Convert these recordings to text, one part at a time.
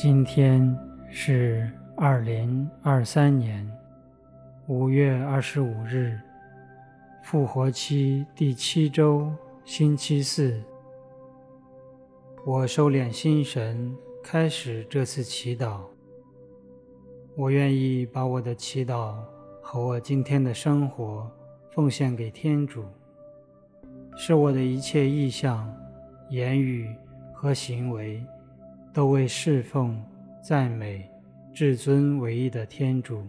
今天是二零二三年五月二十五日，复活期第七周，星期四。我收敛心神，开始这次祈祷。我愿意把我的祈祷和我今天的生活奉献给天主，使我的一切意向、言语和行为。都为侍奉、赞美至尊唯一的天主，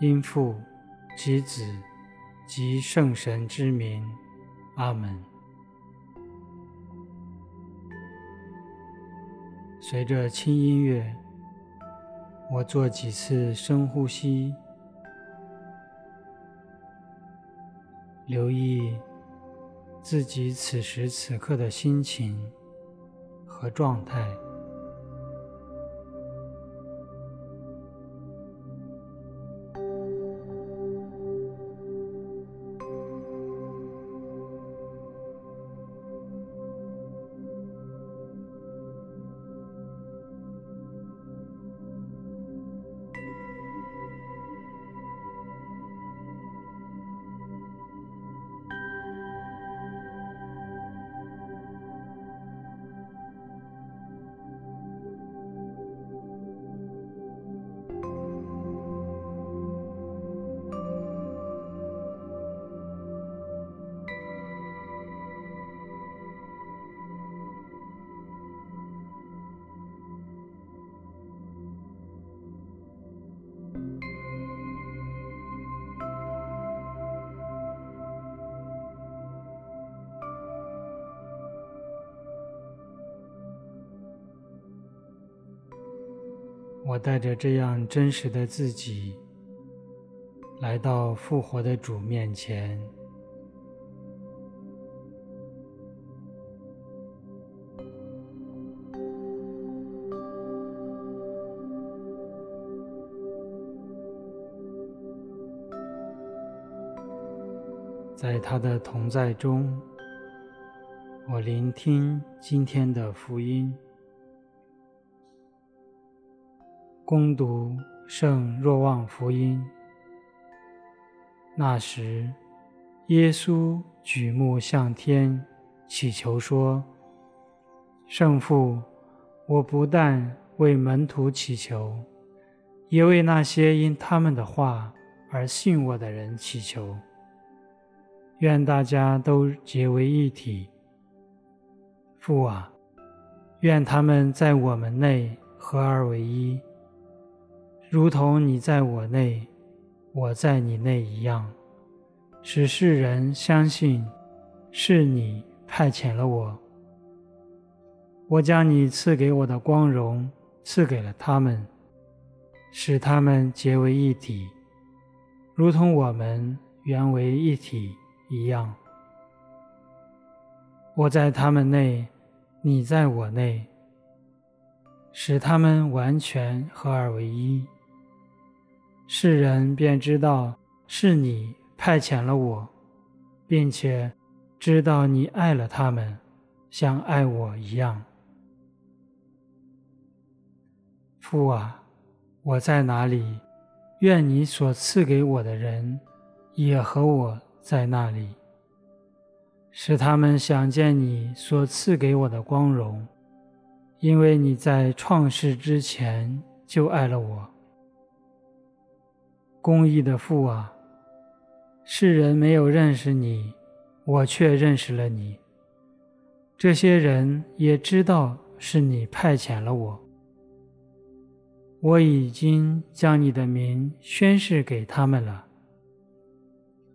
因父及子及圣神之名，阿门。随着轻音乐，我做几次深呼吸，留意自己此时此刻的心情。和状态。我带着这样真实的自己，来到复活的主面前，在他的同在中，我聆听今天的福音。攻读圣若望福音。那时，耶稣举目向天，祈求说：“圣父，我不但为门徒祈求，也为那些因他们的话而信我的人祈求。愿大家都结为一体。父啊，愿他们在我们内合而为一。”如同你在我内，我在你内一样，使世人相信是你派遣了我。我将你赐给我的光荣赐给了他们，使他们结为一体，如同我们原为一体一样。我在他们内，你在我内，使他们完全合而为一。世人便知道是你派遣了我，并且知道你爱了他们，像爱我一样。父啊，我在哪里，愿你所赐给我的人也和我在那里，使他们想见你所赐给我的光荣，因为你在创世之前就爱了我。公义的父啊，世人没有认识你，我却认识了你。这些人也知道是你派遣了我。我已经将你的名宣示给他们了。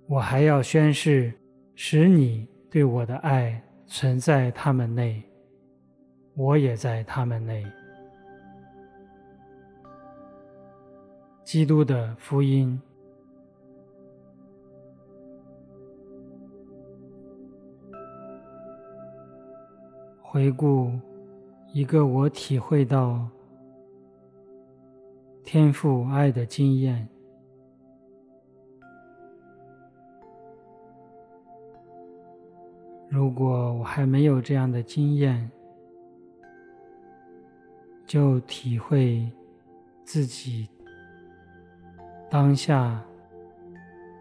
我还要宣示，使你对我的爱存在他们内，我也在他们内。基督的福音。回顾一个我体会到天赋爱的经验。如果我还没有这样的经验，就体会自己当下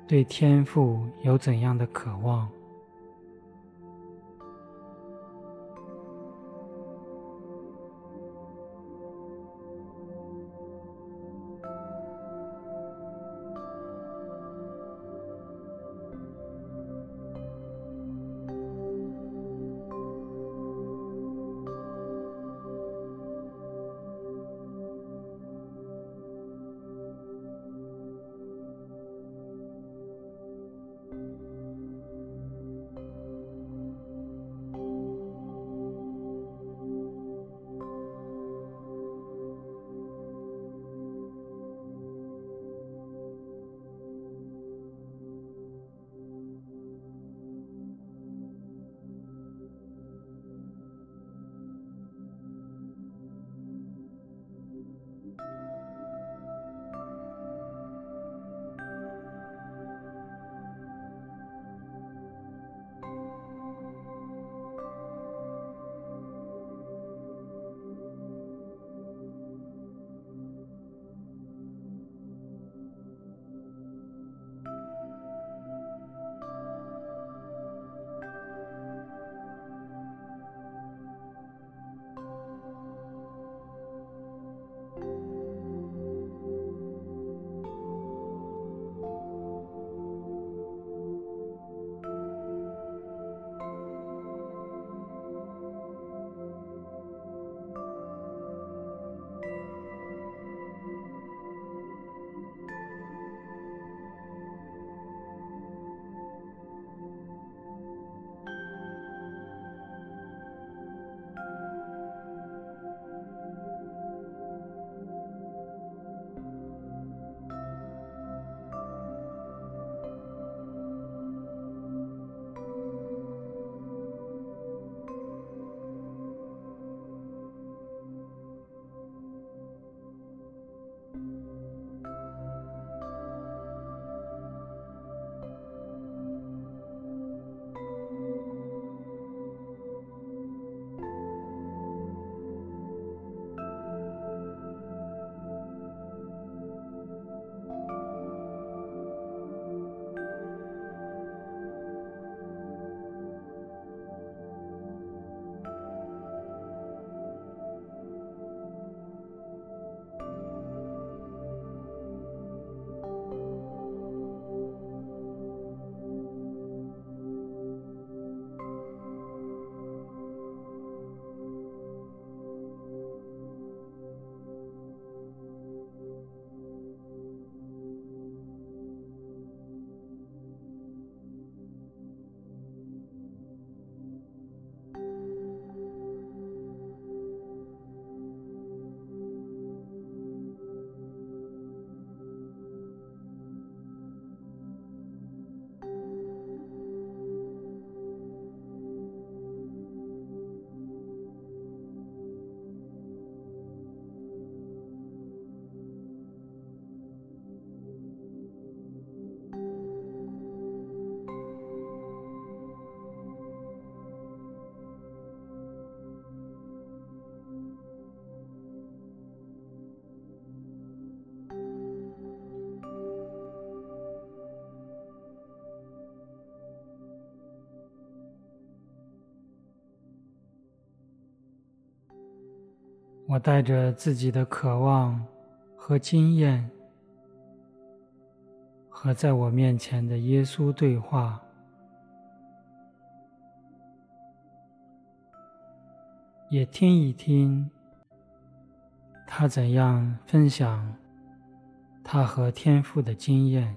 对天赋有怎样的渴望。我带着自己的渴望和经验，和在我面前的耶稣对话，也听一听他怎样分享他和天父的经验。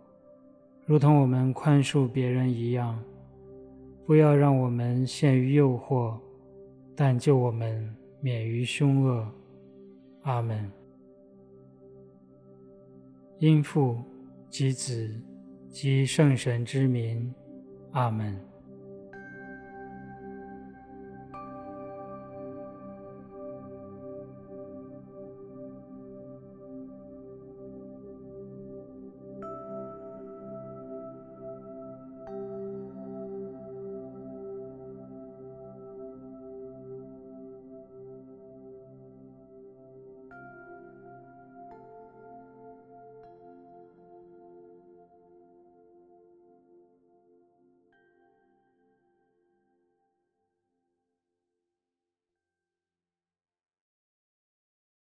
如同我们宽恕别人一样，不要让我们陷于诱惑，但救我们免于凶恶。阿门。因父及子及圣神之名。阿门。